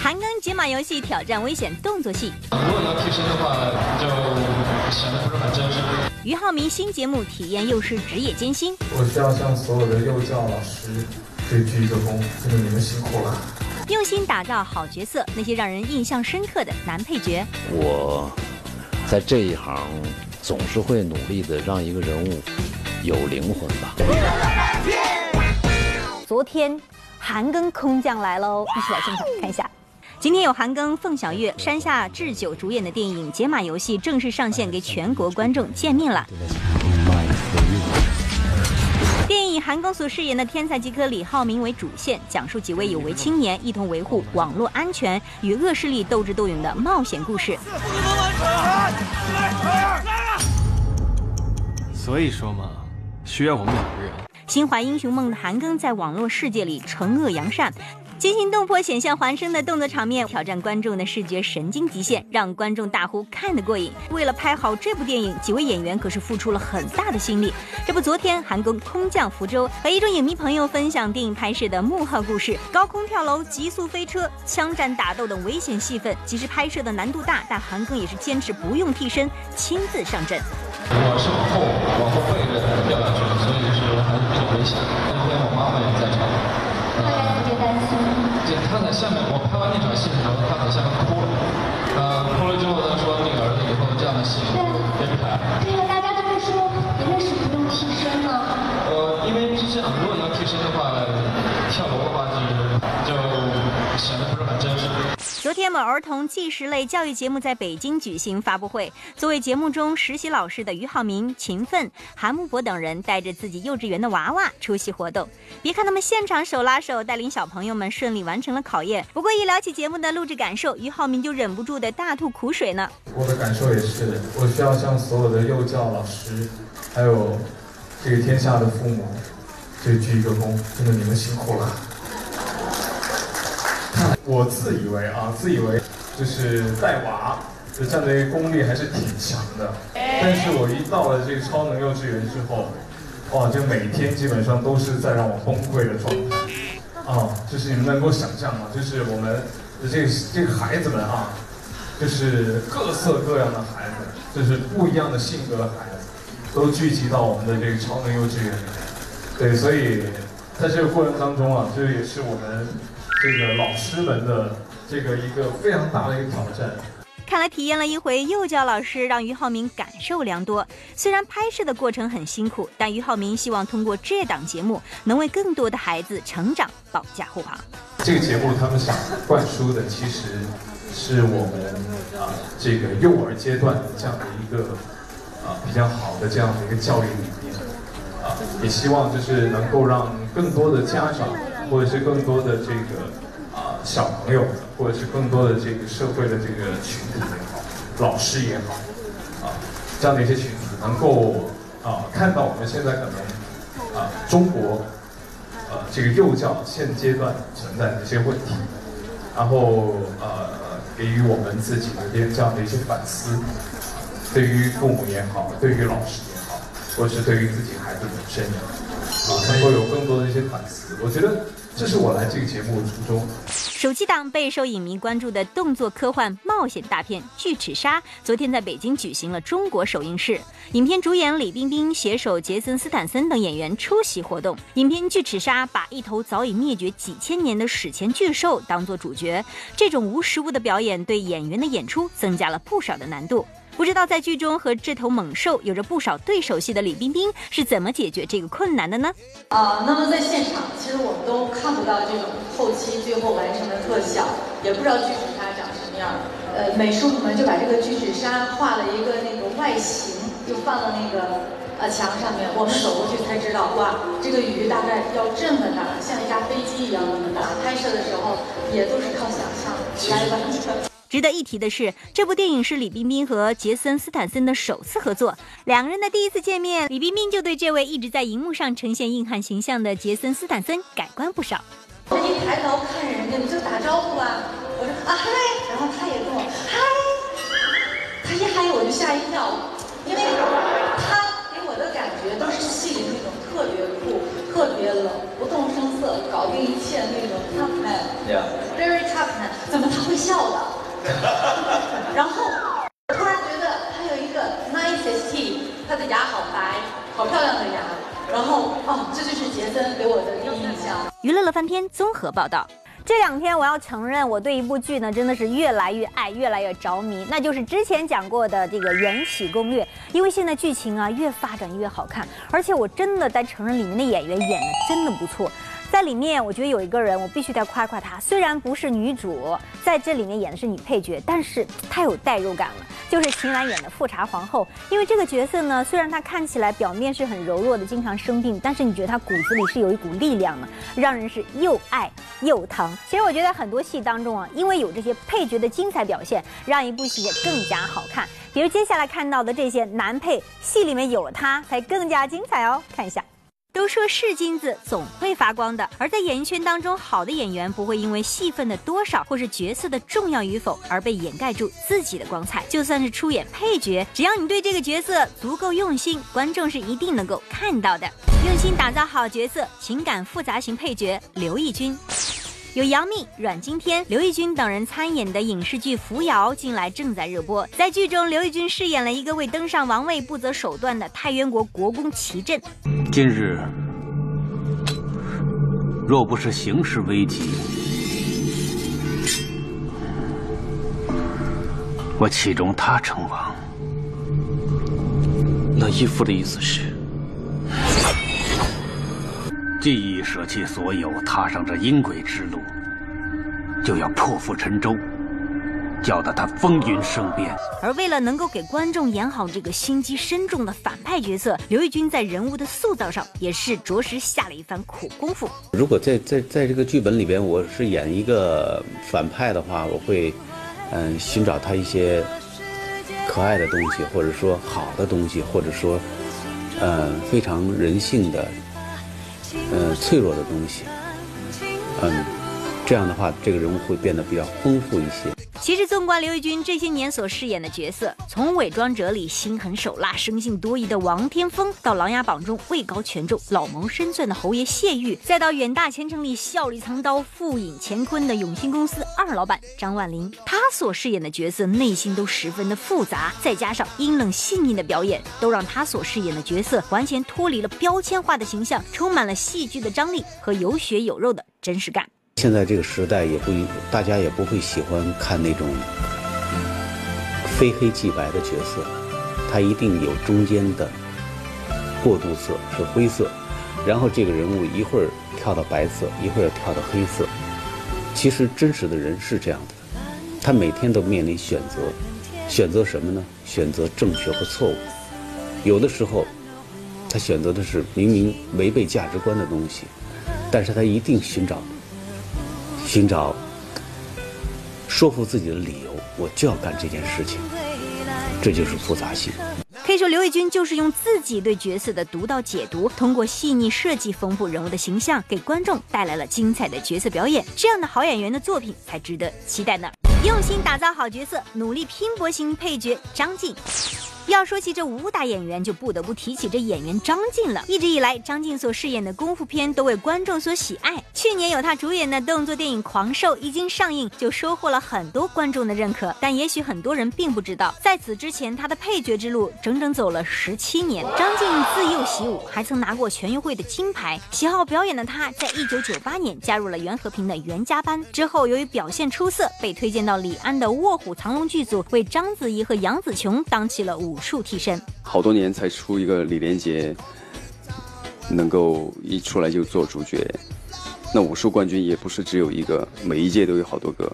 韩庚解码游戏挑战危险动作戏。如果要替身的话，就显得不是很真实。俞灏明新节目体验幼师职业艰辛。我需要向所有的幼教老师对鞠一个躬，真的你们辛苦了。用心打造好角色，那些让人印象深刻的男配角。我在这一行总是会努力的让一个人物有灵魂吧。昨天，韩庚空降来喽，一起来现场看一下。今天有韩庚、凤小岳、山下智久主演的电影《解码游戏》正式上线，给全国观众见面了。电影以韩庚所饰演的天才极客李浩明为主线，讲述几位有为青年一同维护网络安全与恶势力斗智斗勇的冒险故事。所以说嘛，需要我们两个人。心怀英雄梦的韩庚在网络世界里惩恶扬善。惊心动魄、险象环生的动作场面，挑战观众的视觉神经极限，让观众大呼看得过瘾。为了拍好这部电影，几位演员可是付出了很大的心力。这不，昨天韩庚空降福州，和一众影迷朋友分享电影拍摄的幕后故事：高空跳楼、急速飞车、枪战打斗等危险戏份。即使拍摄的难度大，但韩庚也是坚持不用替身，亲自上阵。我是往后往后退掉下去，所以就是还是比较危险。那天我妈妈也在场。他在下面，我拍完那场戏的时候，他在下面哭了。呃，哭了之后，他说：“那个儿子以后这样的戏别拍。”对呀，大家都会说，你为什么不用替身呢？呃，因为是这样，如果你要替身的话，跳楼的话就就显得不是很真实。昨天，某儿童纪实类教育节目在北京举行发布会。作为节目中实习老师的俞灏明、秦奋、韩木博等人带着自己幼稚园的娃娃出席活动。别看他们现场手拉手带领小朋友们顺利完成了考验，不过一聊起节目的录制感受，俞灏明就忍不住的大吐苦水呢。我的感受也是，我需要向所有的幼教老师，还有这个天下的父母，对鞠一个躬，真的你们辛苦了。我自以为啊，自以为就是带娃的这样的一个功力还是挺强的，但是我一到了这个超能幼稚园之后，哇，就每天基本上都是在让我崩溃的状态，啊，就是你们能够想象吗？就是我们的这个这个孩子们啊，就是各色各样的孩子，就是不一样的性格的孩子，都聚集到我们的这个超能幼稚园里面，对，所以在这个过程当中啊，这也是我们。这个老师们的这个一个非常大的一个挑战。看来体验了一回幼教老师，让俞灏明感受良多。虽然拍摄的过程很辛苦，但俞灏明希望通过这档节目，能为更多的孩子成长保驾护航。这个节目他们想灌输的，其实是我们啊这个幼儿阶段的这样的一个啊比较好的这样的一个教育理念啊，也希望就是能够让更多的家长。或者是更多的这个啊小朋友，或者是更多的这个社会的这个群体也好，老师也好，啊这样的一些群体能够啊看到我们现在可能啊中国呃这个幼教现阶段存在的一些问题，然后呃给予我们自己的这样的一些反思，对于父母也好，对于老师也好，或者是对于自己孩子本身。啊，能够有更多的一些反思，我觉得这是我来这个节目的初衷。暑期档备受影迷关注的动作科幻冒险大片《巨齿鲨》，昨天在北京举行了中国首映式。影片主演李冰冰携手杰森斯坦森等演员出席活动。影片《巨齿鲨》把一头早已灭绝几千年的史前巨兽当作主角，这种无实物的表演对演员的演出增加了不少的难度。不知道在剧中和这头猛兽有着不少对手戏的李冰冰是怎么解决这个困难的呢？啊，那么在现场，其实我们都看不到这种后期最后完成的特效，也不知道巨齿鲨长什么样。呃，美术部门就把这个巨齿鲨画了一个那个外形，就放到那个呃墙上面。我们走过去才知道，哇，这个鱼大概要这么大，像一架飞机一样那么大。拍摄的时候也都是靠想象来完成。值得一提的是，这部电影是李冰冰和杰森斯坦森的首次合作。两个人的第一次见面，李冰冰就对这位一直在荧幕上呈现硬汉形象的杰森斯坦森改观不少。一抬头看人家，你就打招呼啊！我说啊嗨，然后他也跟我嗨，他一嗨我就吓一跳，因为他给我的感觉都是戏里那种特别酷、特别。冷，不动声色，搞定一切那种 tough man，very tough man，怎么他会笑的？然后我突然觉得他有一个 nice teeth，他的牙好白，好漂亮的牙。然后哦，这就是杰森给我的第一印象。娱乐乐翻天综合报道。这两天我要承认，我对一部剧呢真的是越来越爱，越来越着迷，那就是之前讲过的这个《缘起攻略》。因为现在剧情啊越发展越好看，而且我真的在承认里面的演员演的真的不错。在里面，我觉得有一个人我必须得夸夸她，虽然不是女主，在这里面演的是女配角，但是太有代入感了。就是秦岚演的富察皇后，因为这个角色呢，虽然她看起来表面是很柔弱的，经常生病，但是你觉得她骨子里是有一股力量的，让人是又爱又疼。其实我觉得很多戏当中啊，因为有这些配角的精彩表现，让一部戏也更加好看。比如接下来看到的这些男配，戏里面有了他才更加精彩哦。看一下。都说是金子总会发光的，而在演艺圈当中，好的演员不会因为戏份的多少或是角色的重要与否而被掩盖住自己的光彩。就算是出演配角，只要你对这个角色足够用心，观众是一定能够看到的。用心打造好角色，情感复杂型配角刘奕君。有杨幂、阮经天、刘奕君等人参演的影视剧《扶摇》近来正在热播。在剧中，刘奕君饰演了一个为登上王位不择手段的太渊国国公齐震。今日若不是形势危急，我岂容他称王？那义父的意思是？既已舍弃所有，踏上这阴鬼之路，就要破釜沉舟，叫得他风云生变。而为了能够给观众演好这个心机深重的反派角色，刘奕君在人物的塑造上也是着实下了一番苦功夫。如果在在在这个剧本里边，我是演一个反派的话，我会嗯寻找他一些可爱的东西，或者说好的东西，或者说嗯非常人性的。呃，脆弱的东西，嗯，这样的话，这个人物会变得比较丰富一些。其实，纵观刘奕君这些年所饰演的角色，从《伪装者》里心狠手辣、生性多疑的王天风，到《琅琊榜》中位高权重、老谋深算的侯爷谢玉，再到《远大前程》里笑里藏刀、富隐乾坤的永兴公司二老板张万林，他所饰演的角色内心都十分的复杂，再加上阴冷细腻的表演，都让他所饰演的角色完全脱离了标签化的形象，充满了戏剧的张力和有血有肉的真实感。现在这个时代也不，大家也不会喜欢看那种非黑即白的角色，他一定有中间的过渡色是灰色，然后这个人物一会儿跳到白色，一会儿跳到黑色。其实真实的人是这样的，他每天都面临选择，选择什么呢？选择正确和错误。有的时候，他选择的是明明违背价值观的东西，但是他一定寻找。寻找说服自己的理由，我就要干这件事情，这就是复杂性。可以说，刘奕君就是用自己对角色的独到解读，通过细腻设计丰富人物的形象，给观众带来了精彩的角色表演。这样的好演员的作品才值得期待呢。用心打造好角色，努力拼搏型配角张晋。要说起这武打演员，就不得不提起这演员张晋了。一直以来，张晋所饰演的功夫片都为观众所喜爱。去年有他主演的动作电影《狂兽》一经上映，就收获了很多观众的认可。但也许很多人并不知道，在此之前，他的配角之路整整走了十七年。张晋自幼习武，还曾拿过全运会的金牌。喜好表演的他，在一九九八年加入了袁和平的袁家班。之后，由于表现出色，被推荐到李安的《卧虎藏龙》剧组，为章子怡和杨紫琼当起了武。武术替身，好多年才出一个李连杰，能够一出来就做主角。那武术冠军也不是只有一个，每一届都有好多个。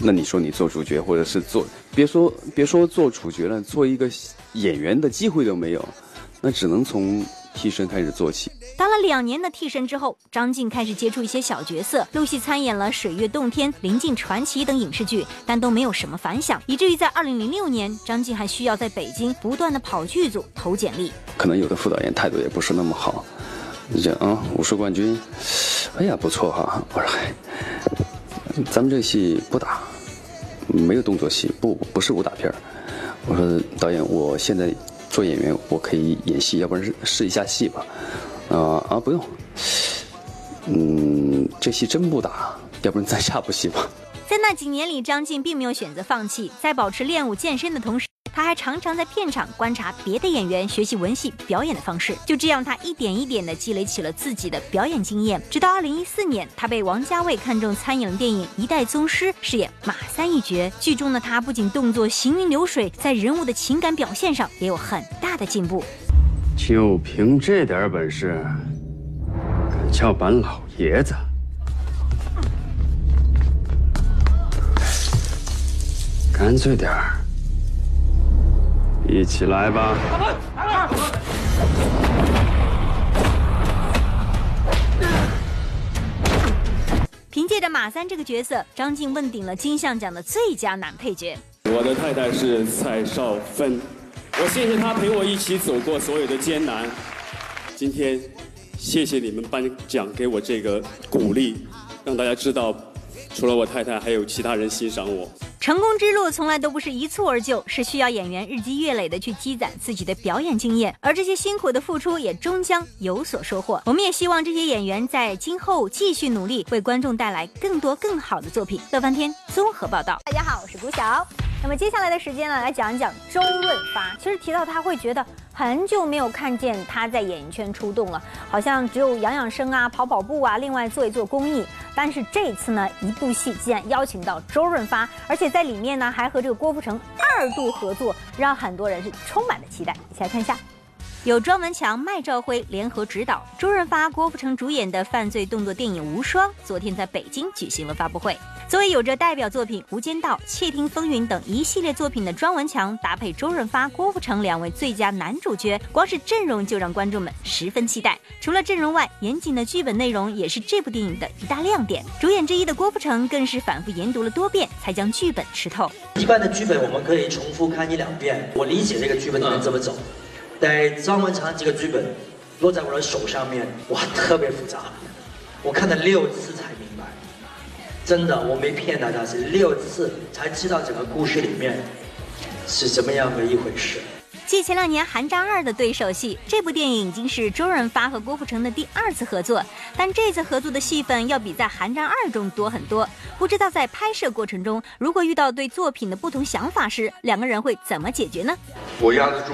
那你说你做主角，或者是做，别说别说做主角了，做一个演员的机会都没有，那只能从。替身开始做起，当了两年的替身之后，张晋开始接触一些小角色，陆续参演了《水月洞天》《临近传奇》等影视剧，但都没有什么反响，以至于在二零零六年，张晋还需要在北京不断的跑剧组投简历。可能有的副导演态度也不是那么好，你讲啊，武术冠军，哎呀不错哈，我说嗨，咱们这戏不打，没有动作戏，不不是武打片我说导演，我现在。做演员，我可以演戏，要不然试一下戏吧。啊啊，不用。嗯，这戏真不打，要不然再下部戏吧。在那几年里，张晋并没有选择放弃，在保持练武健身的同时，他还常常在片场观察别的演员，学习文戏表演的方式。就这样，他一点一点地积累起了自己的表演经验。直到二零一四年，他被王家卫看中参演了电影《一代宗师》，饰演马三一角。剧中的他不仅动作行云流水，在人物的情感表现上也有很大的进步。就凭这点本事，敢叫板老爷子？干脆点儿，一起来吧！凭借着马三这个角色，张晋问鼎了金像奖的最佳男配角。我的太太是蔡少芬，我谢谢她陪我一起走过所有的艰难。今天，谢谢你们颁奖给我这个鼓励，让大家知道。除了我太太，还有其他人欣赏我。成功之路从来都不是一蹴而就，是需要演员日积月累的去积攒自己的表演经验，而这些辛苦的付出也终将有所收获。我们也希望这些演员在今后继续努力，为观众带来更多更好的作品。乐翻天综合报道。大家好，我是古晓。那么接下来的时间呢，来讲一讲周润发。其实提到他会觉得。很久没有看见他在演艺圈出动了，好像只有养养生啊、跑跑步啊，另外做一做公益。但是这次呢，一部戏竟然邀请到周润发，而且在里面呢还和这个郭富城二度合作，让很多人是充满了期待。一起来看一下。由庄文强、麦兆辉联合执导，周润发、郭富城主演的犯罪动作电影《无双》昨天在北京举行了发布会。作为有着代表作品《无间道》《窃听风云》等一系列作品的庄文强，搭配周润发、郭富城两位最佳男主角，光是阵容就让观众们十分期待。除了阵容外，严谨的剧本内容也是这部电影的一大亮点。主演之一的郭富城更是反复研读了多遍，才将剧本吃透。一般的剧本我们可以重复看一两遍，我理解这个剧本能怎么走。在张文强这个剧本落在我的手上面，哇，特别复杂，我看了六次才明白，真的，我没骗大家，是六次才知道整个故事里面是怎么样的一回事。继前两年《寒战二》的对手戏，这部电影已经是周润发和郭富城的第二次合作，但这次合作的戏份要比在《寒战二》中多很多。不知道在拍摄过程中，如果遇到对作品的不同想法时，两个人会怎么解决呢？我压得住。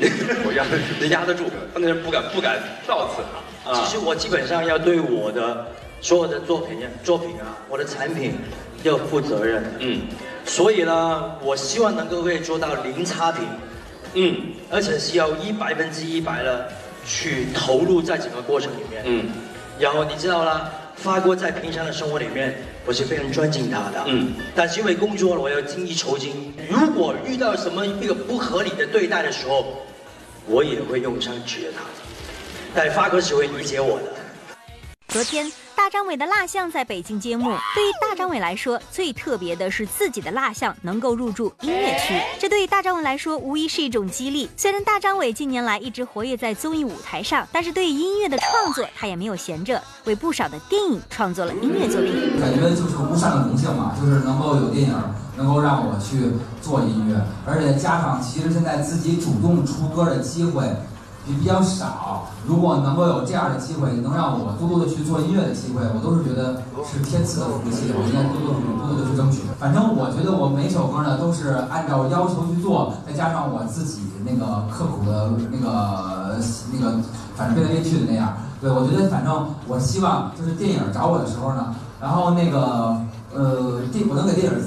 我压得住，能压得住，他那人不敢不敢造次啊。其实我基本上要对我的所有的作品、作品啊，我的产品要负责任。嗯，所以呢，我希望能够可以做到零差评。嗯，而且是要一百分之一百的去投入在整个过程里面。嗯，然后你知道啦，发哥在平常的生活里面，我是非常尊敬他的。嗯，但是因为工作了，我要精益求精。如果遇到什么一个不合理的对待的时候，我也会用上绝他，但发哥是会理解我的。昨天。大张伟的蜡像在北京揭幕。对于大张伟来说，最特别的是自己的蜡像能够入驻音乐区，这对于大张伟来说无疑是一种激励。虽然大张伟近年来一直活跃在综艺舞台上，但是对于音乐的创作，他也没有闲着，为不少的电影创作了音乐作品。感觉就是无上的荣幸嘛，就是能够有电影能够让我去做音乐，而且加上其实现在自己主动出歌的机会。也比较少，如果能够有这样的机会，能让我多多的去做音乐的机会，我都是觉得是天赐的福气，我应该多多多多的去争取。反正我觉得我每首歌呢都是按照要求去做，再加上我自己那个刻苦的那个那个，反正编来编去的那样。对，我觉得反正我希望就是电影找我的时候呢，然后那个呃电我能给电影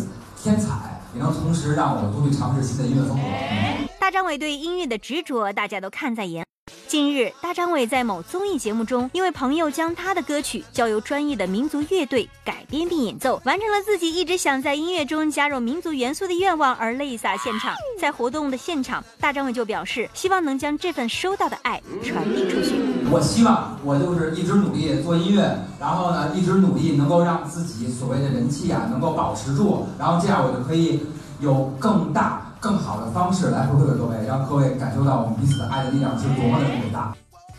添彩，也能同时让我多去尝试新的音乐风格。大张伟对音乐的执着，大家都看在眼。近日，大张伟在某综艺节目中，因为朋友将他的歌曲交由专业的民族乐队改编并演奏，完成了自己一直想在音乐中加入民族元素的愿望，而泪洒现场。在活动的现场，大张伟就表示，希望能将这份收到的爱传递出去。我希望我就是一直努力做音乐，然后呢，一直努力能够让自己所谓的人气啊能够保持住，然后这样我就可以有更大。更好的方式来回馈给各位，让各位感受到我们彼此的爱的力量是多么的伟大。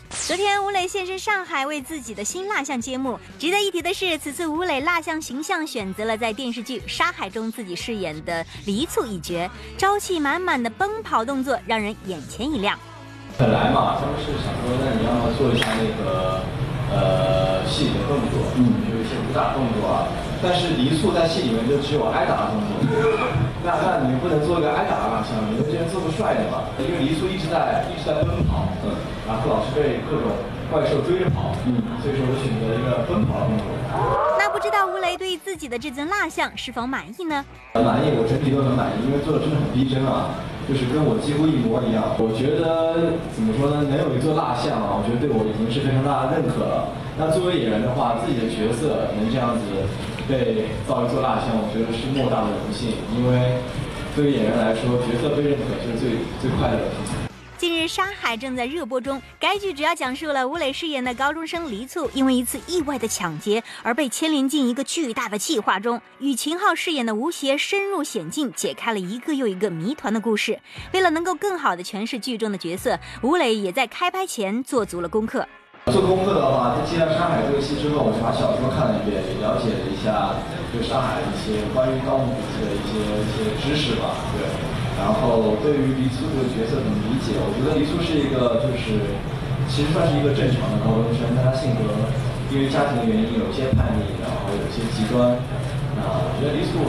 昨天，吴磊现身上海为自己的新蜡像揭幕。值得一提的是，此次吴磊蜡像形象选择了在电视剧《沙海》中自己饰演的黎簇一角，朝气满满的奔跑动作让人眼前一亮。本来嘛，他们是想说，那你要么做一下那个呃戏里的动作，嗯，有一些武打动作啊。但是黎簇在戏里面就只有挨打的动作，那那你不能做一个挨打的蜡像，你们这人做个帅的嘛？因为黎簇一直在一直在奔跑，嗯，然后老是被各种怪兽追着跑，嗯，所以说我选择一个奔跑的动作。那不知道吴磊对自己的这尊蜡像是否满意呢？很满意，我整体都很满意，因为做的真的很逼真啊，就是跟我几乎一模一样。我觉得怎么说呢？能有一座蜡像啊，我觉得对我已经是非常大的认可了。那作为演员的话，自己的角色能这样子。被造一座蜡像，我觉得是莫大的荣幸，因为对于演员来说，角色被认可就是最最快乐的事情。《沙海》正在热播中，该剧主要讲述了吴磊饰演的高中生黎簇，因为一次意外的抢劫而被牵连进一个巨大的计划中，与秦昊饰演的吴邪深入险境，解开了一个又一个谜团的故事。为了能够更好地诠释剧中的角色，吴磊也在开拍前做足了功课。做功课的话，在接到《山海》这个戏之后，我就把小说看了一遍，了解了一下对上海一些关于盗墓笔记的一些一些知识吧。对，然后对于黎簇这个角色怎么理解？我觉得黎簇是一个，就是其实算是一个正常的高中生，但他性格因为家庭的原因有些叛逆，然后有些极端。啊，我觉得黎簇，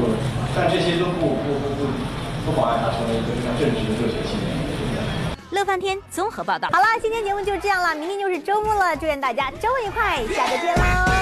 但这些都不不不不不妨碍他成为一个非常正直的热血青年。乐翻天综合报道。好了，今天节目就这样了，明天就是周末了，祝愿大家周末愉快，下周见喽。